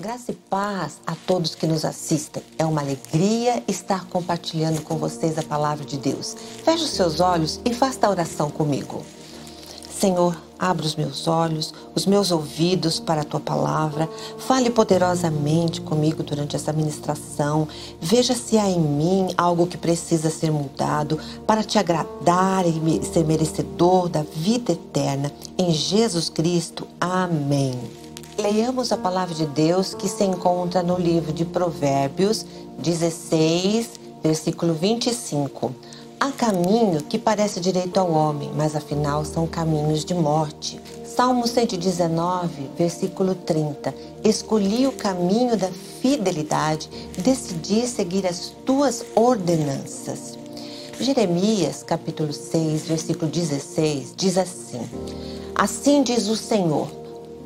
Graça e paz a todos que nos assistem. É uma alegria estar compartilhando com vocês a palavra de Deus. Feche os seus olhos e faça a oração comigo. Senhor, abra os meus olhos, os meus ouvidos para a tua palavra. Fale poderosamente comigo durante essa ministração. Veja se há em mim algo que precisa ser mudado para te agradar e ser merecedor da vida eterna. Em Jesus Cristo. Amém. Leiamos a palavra de Deus que se encontra no livro de Provérbios 16, versículo 25. Há caminho que parece direito ao homem, mas afinal são caminhos de morte. Salmo 119, versículo 30. Escolhi o caminho da fidelidade, decidi seguir as tuas ordenanças. Jeremias, capítulo 6, versículo 16, diz assim: Assim diz o Senhor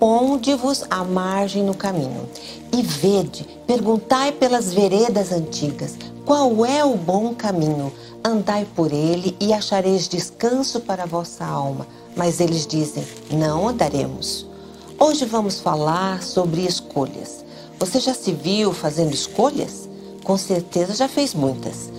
ponde-vos à margem no caminho, e vede, perguntai pelas veredas antigas, qual é o bom caminho? Andai por ele e achareis descanso para a vossa alma. Mas eles dizem: Não andaremos. Hoje vamos falar sobre escolhas. Você já se viu fazendo escolhas? Com certeza já fez muitas.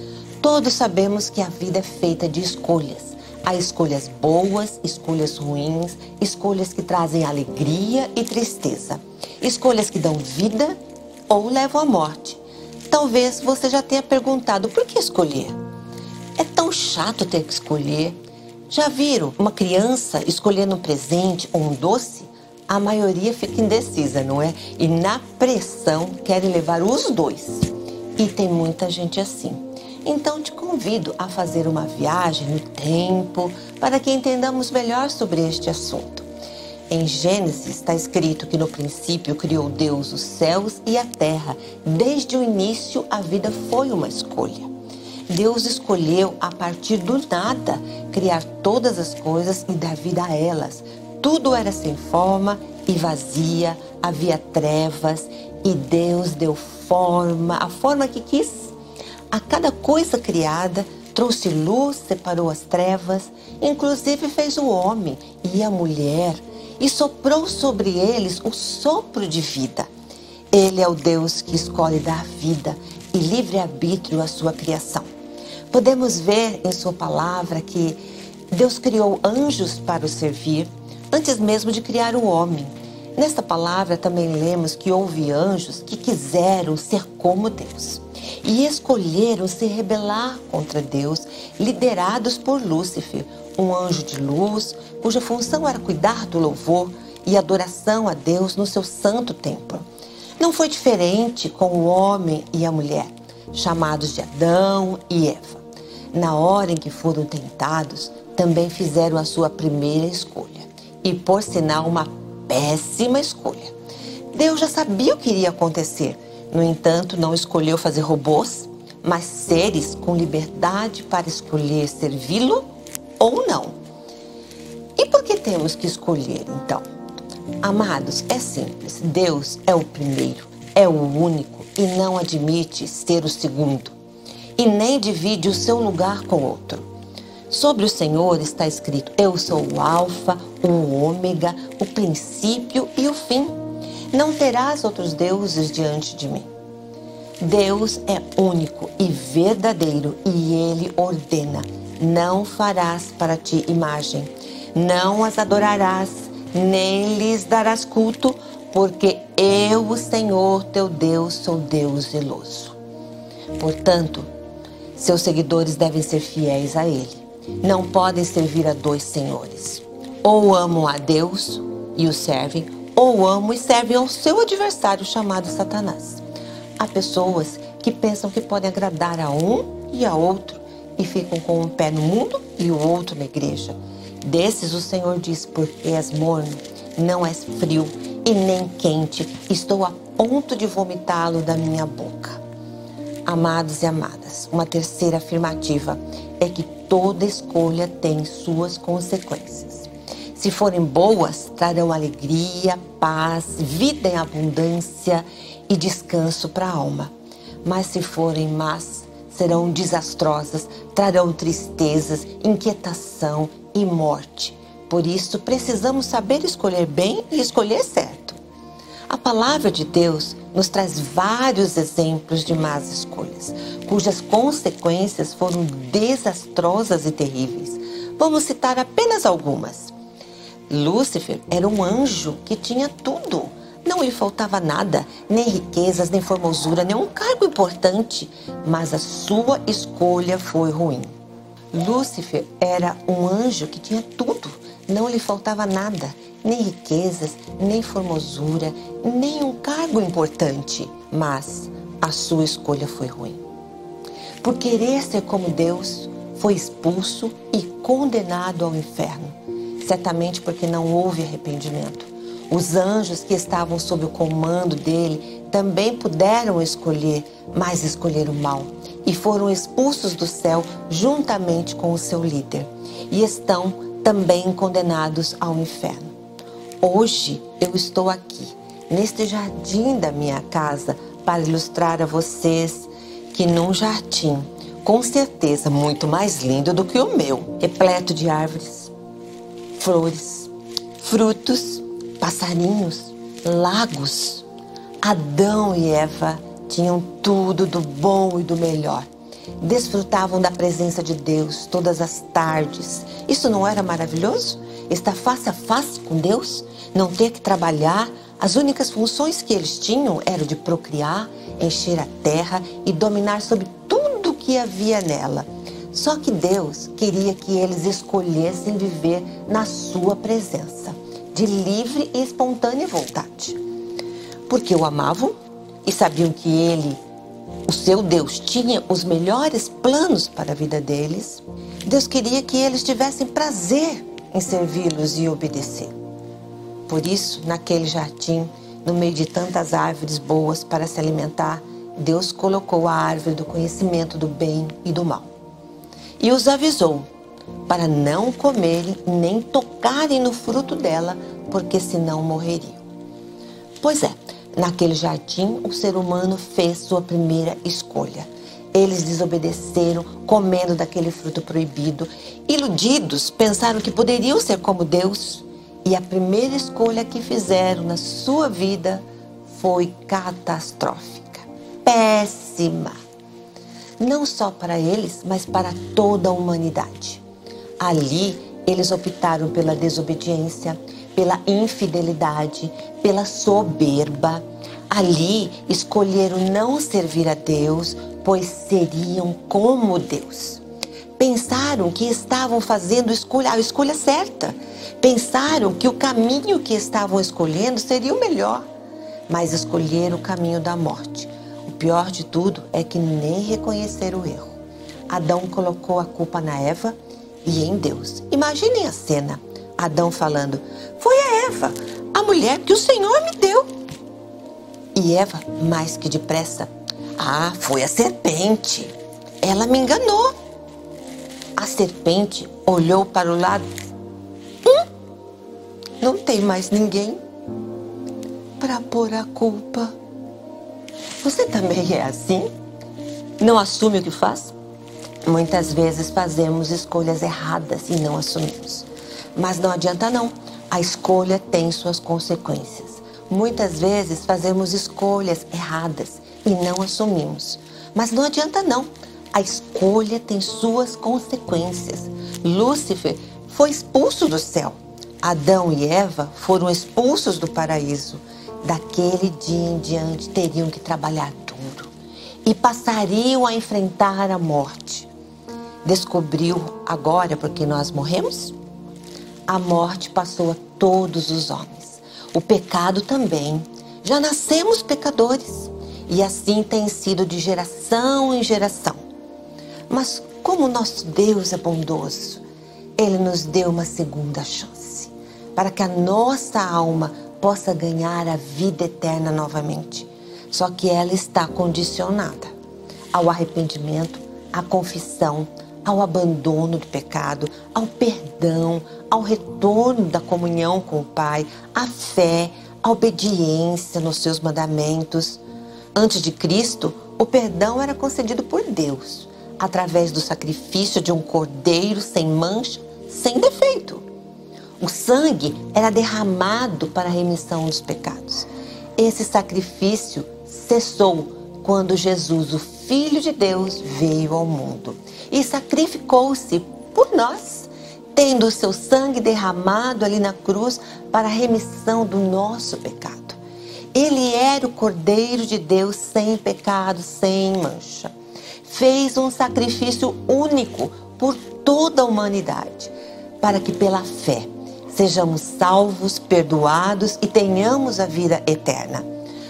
Todos sabemos que a vida é feita de escolhas. Há escolhas boas, escolhas ruins, escolhas que trazem alegria e tristeza, escolhas que dão vida ou levam à morte. Talvez você já tenha perguntado por que escolher? É tão chato ter que escolher. Já viram uma criança escolhendo um presente ou um doce? A maioria fica indecisa, não é? E na pressão querem levar os dois. E tem muita gente assim. Então te convido a fazer uma viagem no tempo para que entendamos melhor sobre este assunto. Em Gênesis está escrito que no princípio criou Deus os céus e a terra. Desde o início a vida foi uma escolha. Deus escolheu a partir do nada criar todas as coisas e dar vida a elas. Tudo era sem forma e vazia, havia trevas e Deus deu forma, a forma que quis a cada coisa criada, trouxe luz, separou as trevas, inclusive fez o homem e a mulher e soprou sobre eles o sopro de vida. Ele é o Deus que escolhe dar vida e livre-arbítrio à sua criação. Podemos ver em Sua palavra que Deus criou anjos para o servir antes mesmo de criar o homem. Nesta palavra também lemos que houve anjos que quiseram ser como Deus e escolheram se rebelar contra Deus, liderados por Lúcifer, um anjo de luz, cuja função era cuidar do louvor e adoração a Deus no seu santo templo. Não foi diferente com o homem e a mulher, chamados de Adão e Eva. Na hora em que foram tentados, também fizeram a sua primeira escolha, e por sinal, uma péssima escolha. Deus já sabia o que iria acontecer no entanto, não escolheu fazer robôs, mas seres com liberdade para escolher servi-lo ou não. E por que temos que escolher, então? Amados, é simples. Deus é o primeiro, é o único e não admite ser o segundo. E nem divide o seu lugar com outro. Sobre o Senhor está escrito: Eu sou o Alfa, o Ômega, o princípio e o fim não terás outros deuses diante de mim. Deus é único e verdadeiro e ele ordena: não farás para ti imagem, não as adorarás, nem lhes darás culto, porque eu, o Senhor teu Deus, sou Deus zeloso. Portanto, seus seguidores devem ser fiéis a ele. Não podem servir a dois senhores. Ou amam a Deus e o servem, ou amam e servem ao seu adversário chamado Satanás. Há pessoas que pensam que podem agradar a um e a outro e ficam com um pé no mundo e o outro na igreja. Desses o Senhor diz: Porque és morno, não és frio e nem quente, estou a ponto de vomitá-lo da minha boca. Amados e amadas, uma terceira afirmativa é que toda escolha tem suas consequências. Se forem boas, trarão alegria, paz, vida em abundância e descanso para a alma. Mas se forem más, serão desastrosas, trarão tristezas, inquietação e morte. Por isso, precisamos saber escolher bem e escolher certo. A palavra de Deus nos traz vários exemplos de más escolhas, cujas consequências foram desastrosas e terríveis. Vamos citar apenas algumas. Lúcifer era um anjo que tinha tudo. Não lhe faltava nada, nem riquezas, nem formosura, nem um cargo importante, mas a sua escolha foi ruim. Lúcifer era um anjo que tinha tudo, não lhe faltava nada, nem riquezas, nem formosura, nem um cargo importante, mas a sua escolha foi ruim. Por querer ser como Deus, foi expulso e condenado ao inferno, certamente porque não houve arrependimento. Os anjos que estavam sob o comando dele também puderam escolher, mas escolheram mal e foram expulsos do céu juntamente com o seu líder e estão também condenados ao inferno. Hoje eu estou aqui, neste jardim da minha casa, para ilustrar a vocês que num jardim, com certeza muito mais lindo do que o meu, repleto de árvores, flores, frutos, passarinhos, lagos, Adão e Eva tinham tudo do bom e do melhor. Desfrutavam da presença de Deus todas as tardes. Isso não era maravilhoso? Estar face a face com Deus? não ter que trabalhar, as únicas funções que eles tinham eram de procriar, encher a terra e dominar sobre tudo que havia nela. Só que Deus queria que eles escolhessem viver na sua presença, de livre e espontânea vontade. Porque o amavam e sabiam que ele, o seu Deus, tinha os melhores planos para a vida deles. Deus queria que eles tivessem prazer em servi-los e obedecer. Por isso, naquele jardim, no meio de tantas árvores boas para se alimentar, Deus colocou a árvore do conhecimento do bem e do mal. E os avisou para não comerem nem tocarem no fruto dela, porque senão morreriam. Pois é, naquele jardim o ser humano fez sua primeira escolha. Eles desobedeceram, comendo daquele fruto proibido. Iludidos, pensaram que poderiam ser como Deus e a primeira escolha que fizeram na sua vida foi catastrófica, péssima. Não só para eles, mas para toda a humanidade. Ali, eles optaram pela desobediência, pela infidelidade, pela soberba. Ali, escolheram não servir a Deus, pois seriam como Deus. Pensaram que estavam fazendo a escolha certa Pensaram que o caminho que estavam escolhendo seria o melhor, mas escolheram o caminho da morte. O pior de tudo é que nem reconheceram o erro. Adão colocou a culpa na Eva e em Deus. Imaginem a cena: Adão falando, Foi a Eva, a mulher que o Senhor me deu. E Eva, mais que depressa, Ah, foi a serpente. Ela me enganou. A serpente olhou para o lado não tem mais ninguém para pôr a culpa. Você também é assim? Não assume o que faz? Muitas vezes fazemos escolhas erradas e não assumimos. Mas não adianta não. A escolha tem suas consequências. Muitas vezes fazemos escolhas erradas e não assumimos. Mas não adianta não. A escolha tem suas consequências. Lúcifer foi expulso do céu Adão e Eva foram expulsos do paraíso. Daquele dia em diante teriam que trabalhar duro e passariam a enfrentar a morte. Descobriu agora porque nós morremos? A morte passou a todos os homens. O pecado também. Já nascemos pecadores e assim tem sido de geração em geração. Mas como nosso Deus é bondoso, ele nos deu uma segunda chance para que a nossa alma possa ganhar a vida eterna novamente. Só que ela está condicionada ao arrependimento, à confissão, ao abandono do pecado, ao perdão, ao retorno da comunhão com o Pai, à fé, à obediência nos seus mandamentos. Antes de Cristo, o perdão era concedido por Deus, através do sacrifício de um cordeiro sem mancha, sem defeito. O sangue era derramado para a remissão dos pecados. Esse sacrifício cessou quando Jesus, o Filho de Deus, veio ao mundo e sacrificou-se por nós, tendo o seu sangue derramado ali na cruz para a remissão do nosso pecado. Ele era o Cordeiro de Deus sem pecado, sem mancha. Fez um sacrifício único por toda a humanidade, para que pela fé sejamos salvos, perdoados e tenhamos a vida eterna.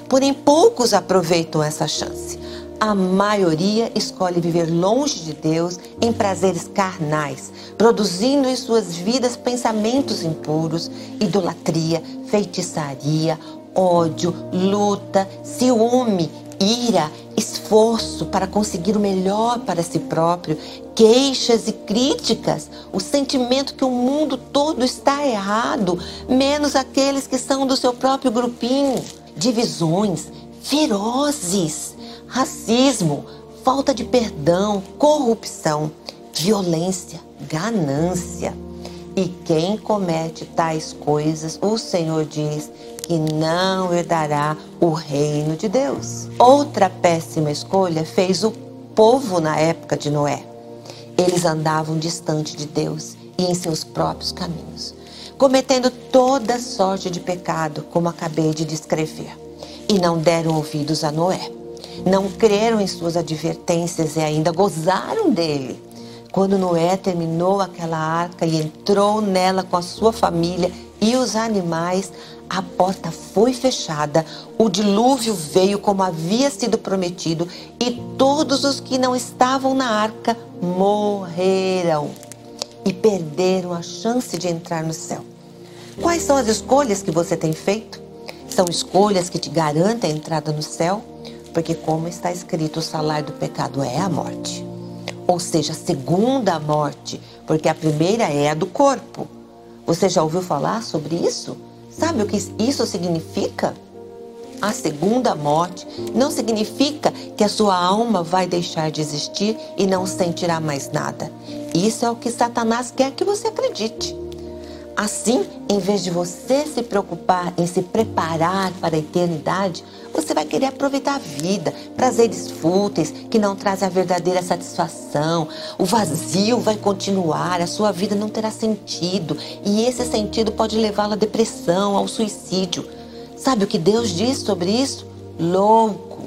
Porém, poucos aproveitam essa chance. A maioria escolhe viver longe de Deus em prazeres carnais, produzindo em suas vidas pensamentos impuros, idolatria, feitiçaria, ódio, luta, ciúme, ira, esforço para conseguir o melhor para si próprio, queixas e críticas, o sentimento que o mundo todo está errado, menos aqueles que são do seu próprio grupinho, divisões ferozes, racismo, falta de perdão, corrupção, violência, ganância. E quem comete tais coisas, o Senhor diz, que não herdará o reino de Deus. Outra péssima escolha fez o povo na época de Noé. Eles andavam distante de Deus e em seus próprios caminhos, cometendo toda sorte de pecado, como acabei de descrever, e não deram ouvidos a Noé. Não creram em suas advertências e ainda gozaram dele. Quando Noé terminou aquela arca e entrou nela com a sua família e os animais, a porta foi fechada, o dilúvio veio como havia sido prometido, e todos os que não estavam na arca morreram e perderam a chance de entrar no céu. Quais são as escolhas que você tem feito? São escolhas que te garantem a entrada no céu? Porque, como está escrito, o salário do pecado é a morte. Ou seja, a segunda morte, porque a primeira é a do corpo. Você já ouviu falar sobre isso? Sabe o que isso significa? A segunda morte não significa que a sua alma vai deixar de existir e não sentirá mais nada. Isso é o que Satanás quer que você acredite. Assim, em vez de você se preocupar em se preparar para a eternidade, você vai querer aproveitar a vida, prazeres fúteis que não trazem a verdadeira satisfação. O vazio vai continuar, a sua vida não terá sentido e esse sentido pode levá-la à depressão, ao suicídio. Sabe o que Deus diz sobre isso? Louco.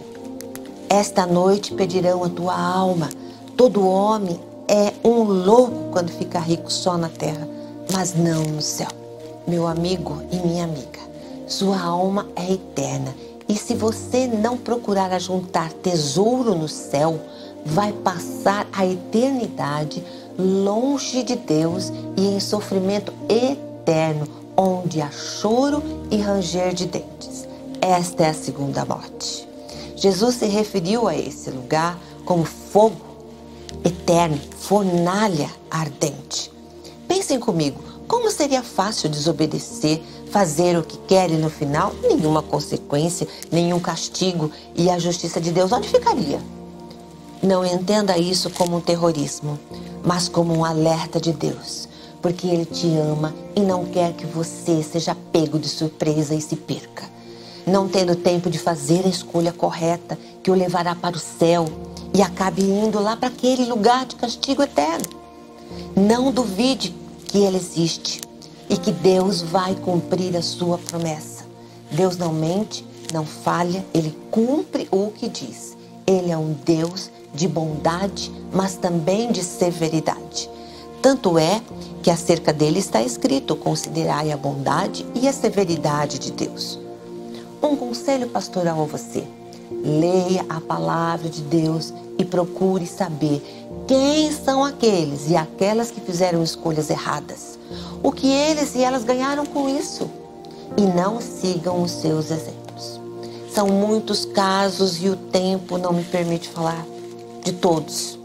Esta noite pedirão a tua alma. Todo homem é um louco quando fica rico só na terra, mas não no céu. Meu amigo e minha amiga, sua alma é eterna e se você não procurar ajuntar tesouro no céu, vai passar a eternidade longe de Deus e em sofrimento eterno, onde há choro e ranger de dentes. Esta é a segunda morte. Jesus se referiu a esse lugar como fogo eterno, fornalha ardente. Pensem comigo, como seria fácil desobedecer, fazer o que quer e no final nenhuma consequência, nenhum castigo e a justiça de Deus onde ficaria? Não entenda isso como um terrorismo, mas como um alerta de Deus, porque Ele te ama e não quer que você seja pego de surpresa e se perca. Não tendo tempo de fazer a escolha correta que o levará para o céu e acabe indo lá para aquele lugar de castigo eterno. Não duvide que Ele existe e que Deus vai cumprir a sua promessa. Deus não mente, não falha, Ele cumpre o que diz. Ele é um Deus de bondade, mas também de severidade. Tanto é que acerca dele está escrito: considerai a bondade e a severidade de Deus. Um conselho pastoral a você: leia a palavra de Deus e procure saber quem são aqueles e aquelas que fizeram escolhas erradas? O que eles e elas ganharam com isso? E não sigam os seus exemplos. São muitos casos e o tempo não me permite falar de todos.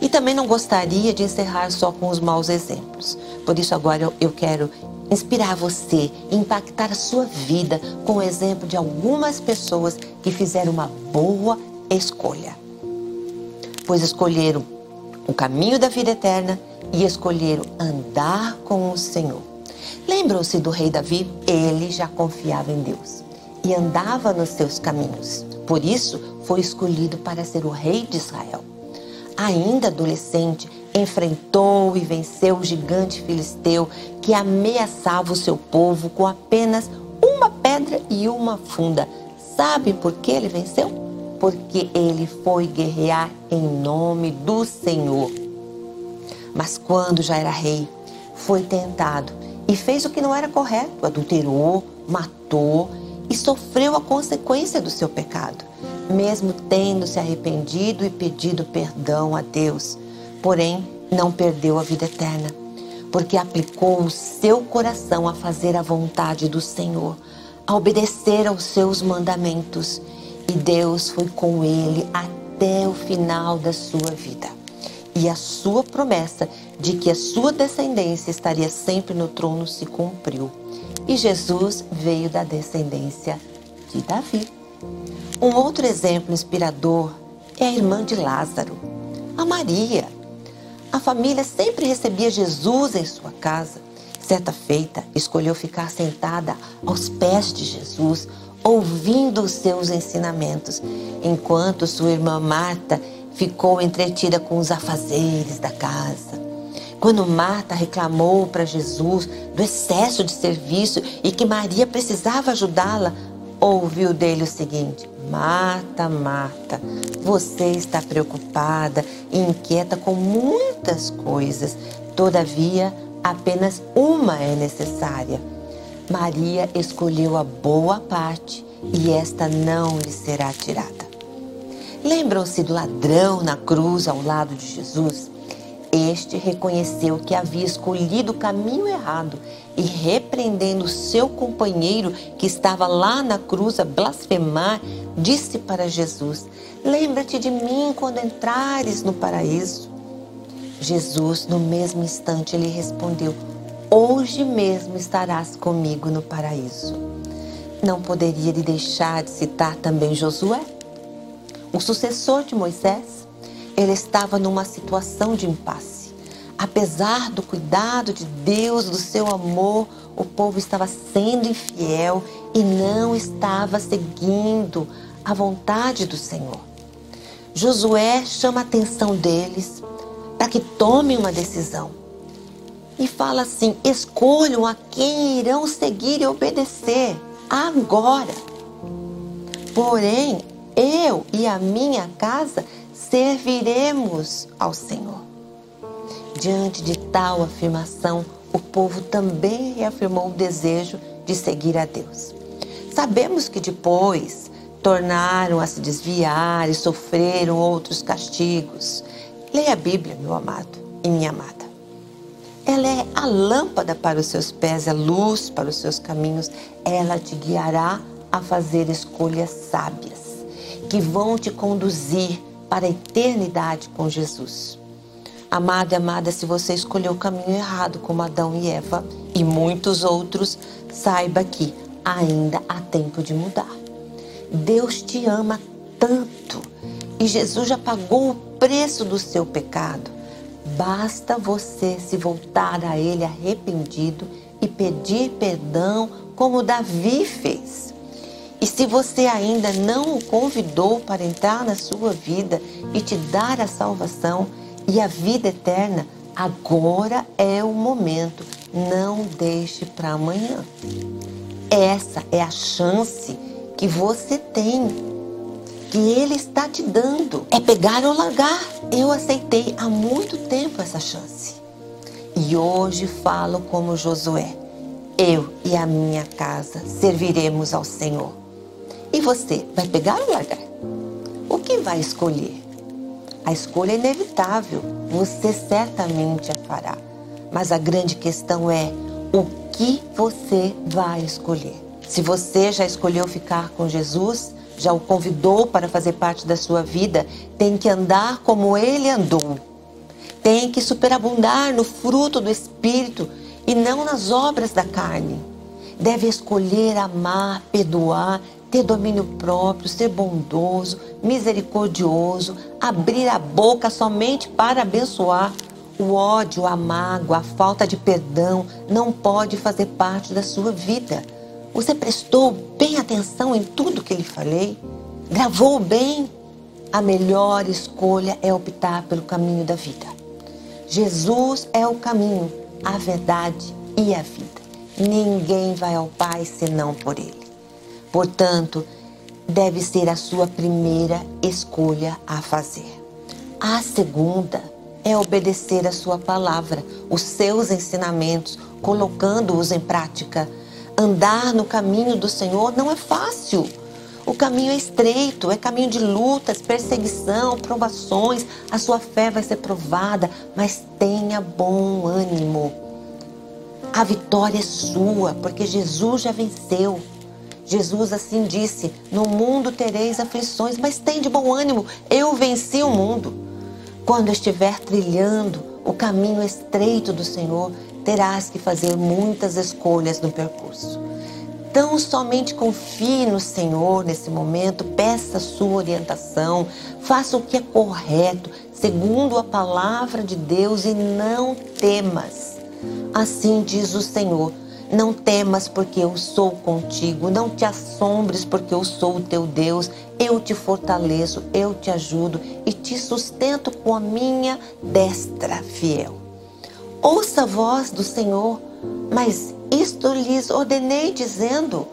E também não gostaria de encerrar só com os maus exemplos. Por isso, agora eu, quero inspirar você, impactar a sua vida com o exemplo de algumas pessoas que fizeram uma boa escolha. Pois escolheram o caminho da vida eterna e escolheram andar com o Senhor. Lembram-se do rei Davi? Ele já confiava em Deus e andava nos seus caminhos. por isso foi escolhido para ser o rei de Israel. Ainda adolescente, enfrentou e venceu o gigante filisteu que ameaçava o seu povo com apenas uma pedra e uma funda. Sabe por que ele venceu? Porque ele foi guerrear em nome do Senhor. Mas quando já era rei, foi tentado e fez o que não era correto, adulterou, matou e sofreu a consequência do seu pecado, mesmo tendo se arrependido e pedido perdão a Deus. Porém, não perdeu a vida eterna, porque aplicou o seu coração a fazer a vontade do Senhor, a obedecer aos seus mandamentos, e Deus foi com ele até o final da sua vida. E a sua promessa de que a sua descendência estaria sempre no trono se cumpriu. E Jesus veio da descendência de Davi. Um outro exemplo inspirador é a irmã de Lázaro, a Maria. A família sempre recebia Jesus em sua casa. Certa feita, escolheu ficar sentada aos pés de Jesus, ouvindo os seus ensinamentos, enquanto sua irmã Marta ficou entretida com os afazeres da casa. Quando Marta reclamou para Jesus do excesso de serviço e que Maria precisava ajudá-la, ouviu dele o seguinte: Marta, Marta, você está preocupada e inquieta com muitas coisas, todavia, apenas uma é necessária. Maria escolheu a boa parte e esta não lhe será tirada. Lembram-se do ladrão na cruz ao lado de Jesus? Este reconheceu que havia escolhido o caminho errado e, repreendendo seu companheiro que estava lá na cruz a blasfemar, disse para Jesus: Lembra-te de mim quando entrares no paraíso. Jesus, no mesmo instante, lhe respondeu: Hoje mesmo estarás comigo no paraíso. Não poderia lhe deixar de citar também Josué, o sucessor de Moisés ele estava numa situação de impasse. Apesar do cuidado de Deus, do seu amor, o povo estava sendo infiel e não estava seguindo a vontade do Senhor. Josué chama a atenção deles para que tomem uma decisão. E fala assim: escolham a quem irão seguir e obedecer agora. Porém, eu e a minha casa serviremos ao Senhor. Diante de tal afirmação, o povo também reafirmou o desejo de seguir a Deus. Sabemos que depois tornaram a se desviar e sofreram outros castigos. Leia a Bíblia, meu amado e minha amada. Ela é a lâmpada para os seus pés, a luz para os seus caminhos. Ela te guiará a fazer escolhas sábias que vão te conduzir para a eternidade com Jesus. Amado e amada, se você escolheu o caminho errado, como Adão e Eva e muitos outros, saiba que ainda há tempo de mudar. Deus te ama tanto e Jesus já pagou o preço do seu pecado. Basta você se voltar a Ele arrependido e pedir perdão, como Davi fez. E se você ainda não o convidou para entrar na sua vida e te dar a salvação e a vida eterna, agora é o momento. Não deixe para amanhã. Essa é a chance que você tem, que Ele está te dando. É pegar ou largar. Eu aceitei há muito tempo essa chance. E hoje falo como Josué. Eu e a minha casa serviremos ao Senhor. E você vai pegar ou largar? O que vai escolher? A escolha é inevitável, você certamente a fará. Mas a grande questão é o que você vai escolher. Se você já escolheu ficar com Jesus, já o convidou para fazer parte da sua vida, tem que andar como ele andou. Tem que superabundar no fruto do Espírito e não nas obras da carne. Deve escolher amar, perdoar, ter domínio próprio, ser bondoso, misericordioso, abrir a boca somente para abençoar. O ódio, a mágoa, a falta de perdão não pode fazer parte da sua vida. Você prestou bem atenção em tudo que lhe falei? Gravou bem? A melhor escolha é optar pelo caminho da vida. Jesus é o caminho, a verdade e a vida. Ninguém vai ao Pai senão por Ele. Portanto, deve ser a sua primeira escolha a fazer. A segunda é obedecer a sua palavra, os seus ensinamentos, colocando-os em prática. Andar no caminho do Senhor não é fácil. O caminho é estreito, é caminho de lutas, perseguição, provações. A sua fé vai ser provada, mas tenha bom ânimo. A vitória é sua, porque Jesus já venceu. Jesus assim disse: No mundo tereis aflições, mas tem de bom ânimo, eu venci o mundo. Quando estiver trilhando o caminho estreito do Senhor, terás que fazer muitas escolhas no percurso. Tão somente confie no Senhor nesse momento, peça sua orientação, faça o que é correto, segundo a palavra de Deus e não temas. Assim diz o Senhor: não temas, porque eu sou contigo. Não te assombres, porque eu sou o teu Deus. Eu te fortaleço, eu te ajudo e te sustento com a minha destra fiel. Ouça a voz do Senhor, mas isto lhes ordenei, dizendo: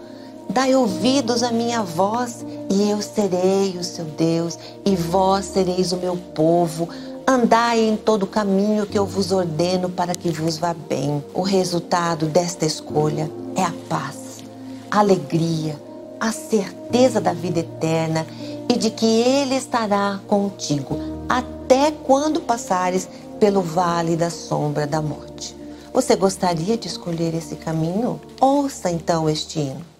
Dai ouvidos à minha voz, e eu serei o seu Deus, e vós sereis o meu povo. Andai em todo o caminho que eu vos ordeno para que vos vá bem. O resultado desta escolha é a paz, a alegria, a certeza da vida eterna e de que Ele estará contigo até quando passares pelo vale da sombra da morte. Você gostaria de escolher esse caminho? Ouça então este hino.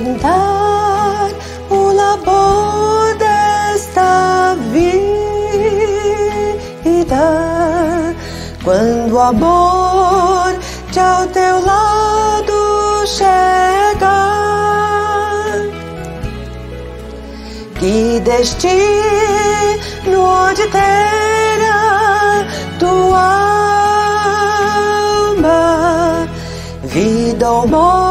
Findar o labor desta vida, quando o amor de ao teu lado chega, que destino onde terá tua alma, vida ou morte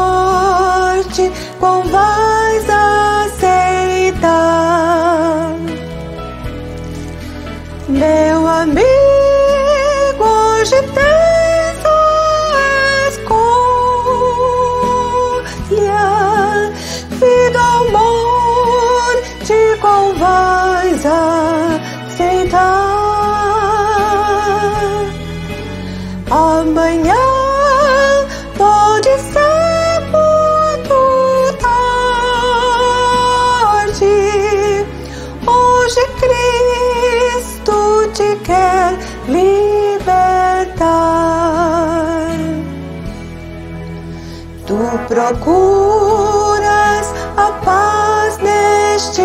procuras a paz neste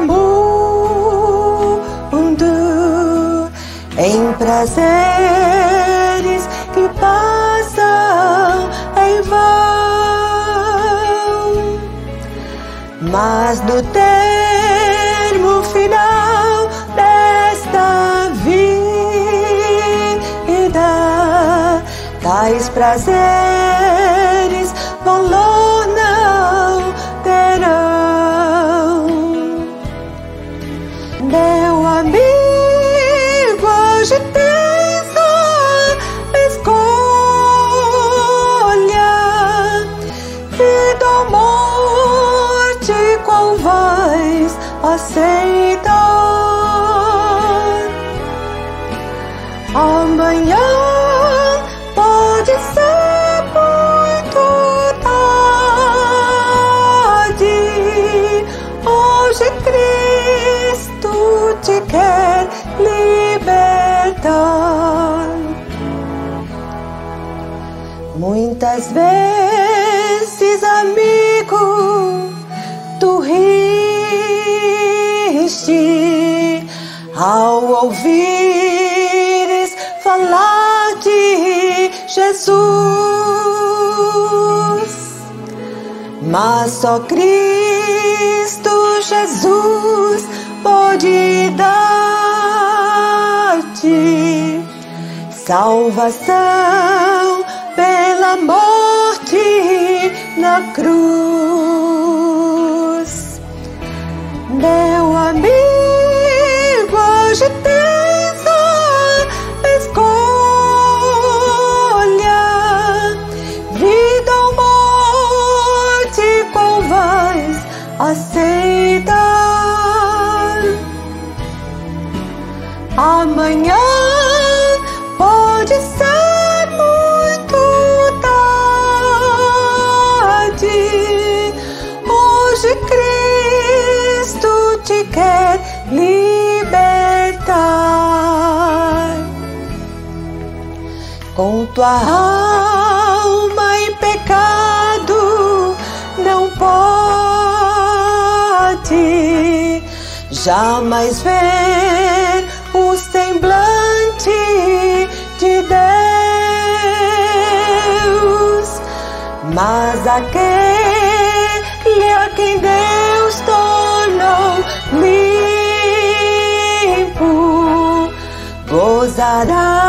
mundo em prazeres que passam em vão, mas no termo final desta vida tais prazeres Vezes, amigo, tu riste ao ouvires falar de Jesus. mas só Cristo Jesus pode dar-te salvação pela morte na cruz. Meu amigo, tua alma em pecado não pode jamais ver o semblante de Deus, mas aquele a quem Deus tornou limpo gozará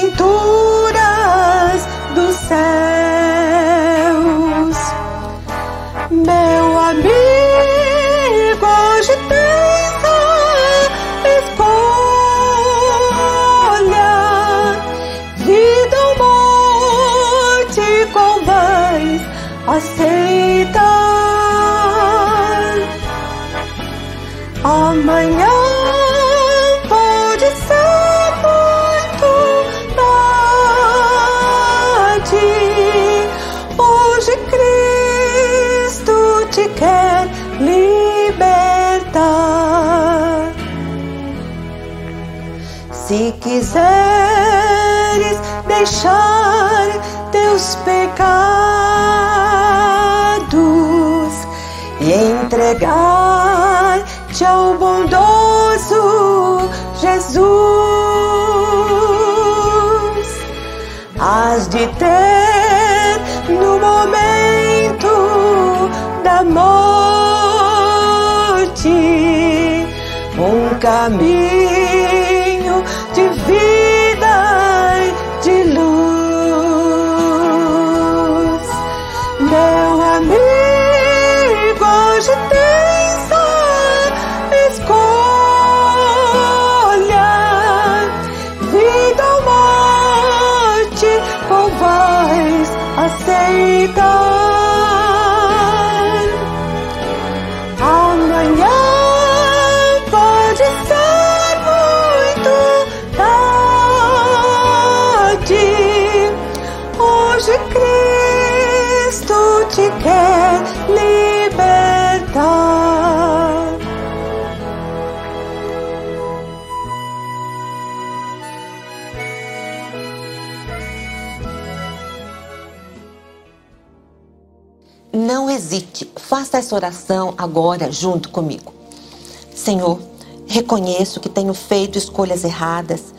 Juventud. Deixar teus pecados entregar-te ao bondoso Jesus, has de ter no momento da morte um caminho Cristo te quer libertar. Não hesite, faça essa oração agora junto comigo. Senhor, reconheço que tenho feito escolhas erradas,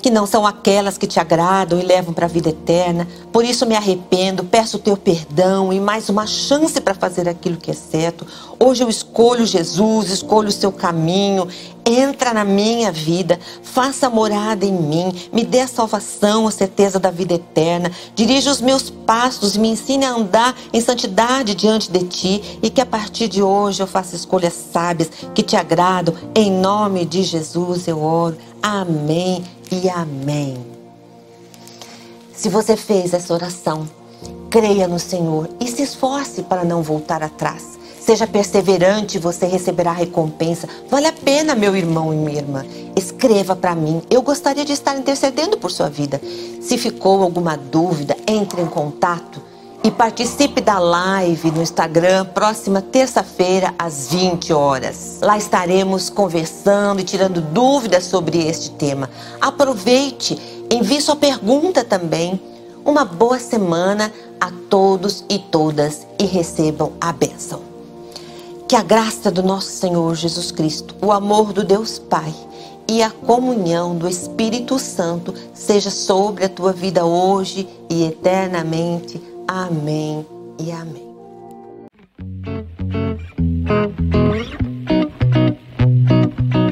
que não são aquelas que te agradam e levam para a vida eterna. Por isso me arrependo, peço o teu perdão e mais uma chance para fazer aquilo que é certo. Hoje eu escolho Jesus, escolho o seu caminho. Entra na minha vida, faça morada em mim, me dê a salvação, a certeza da vida eterna. Dirija os meus passos, me ensine a andar em santidade diante de ti e que a partir de hoje eu faça escolhas sábias que te agradam. Em nome de Jesus eu oro. Amém e amém. Se você fez essa oração, creia no Senhor e se esforce para não voltar atrás. Seja perseverante, você receberá recompensa. Vale a pena, meu irmão e minha irmã. Escreva para mim. Eu gostaria de estar intercedendo por sua vida. Se ficou alguma dúvida, entre em contato e participe da live no Instagram próxima terça-feira às 20 horas. Lá estaremos conversando e tirando dúvidas sobre este tema. Aproveite, envie sua pergunta também. Uma boa semana a todos e todas e recebam a bênção. Que a graça do nosso Senhor Jesus Cristo, o amor do Deus Pai e a comunhão do Espírito Santo seja sobre a tua vida hoje e eternamente. Amém e amém.